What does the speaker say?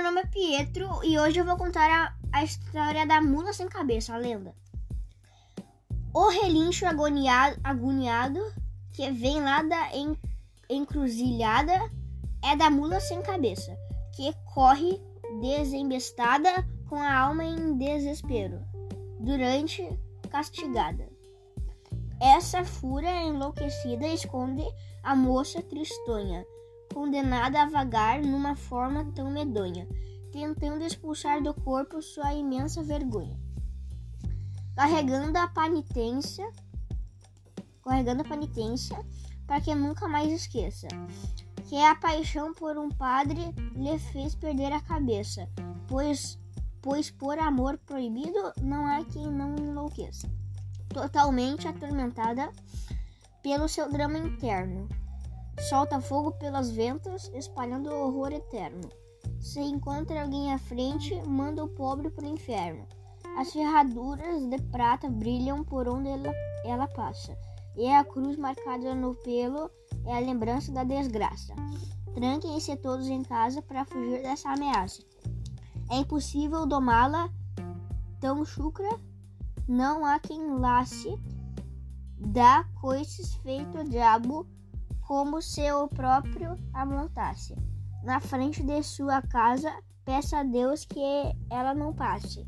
nome é Pietro e hoje eu vou contar a, a história da mula sem cabeça, a lenda. O relincho agoniado, agoniado que vem lá da en, encruzilhada é da mula sem cabeça, que corre desembestada com a alma em desespero, durante castigada. Essa fúria enlouquecida esconde a moça tristonha condenada a vagar numa forma tão medonha, tentando expulsar do corpo sua imensa vergonha. Carregando a penitência, carregando a penitência para que nunca mais esqueça que a paixão por um padre lhe fez perder a cabeça, pois pois por amor proibido não há quem não enlouqueça. Totalmente atormentada pelo seu drama interno, solta fogo pelas ventas, espalhando horror eterno. Se encontra alguém à frente, manda o pobre para o inferno. As ferraduras de prata brilham por onde ela, ela passa, e a cruz marcada no pelo é a lembrança da desgraça. Tranquem-se todos em casa para fugir dessa ameaça. É impossível domá-la tão chucra, não há quem lace, dá coices feito diabo como se o próprio amontasse. Na frente de sua casa, peça a Deus que ela não passe.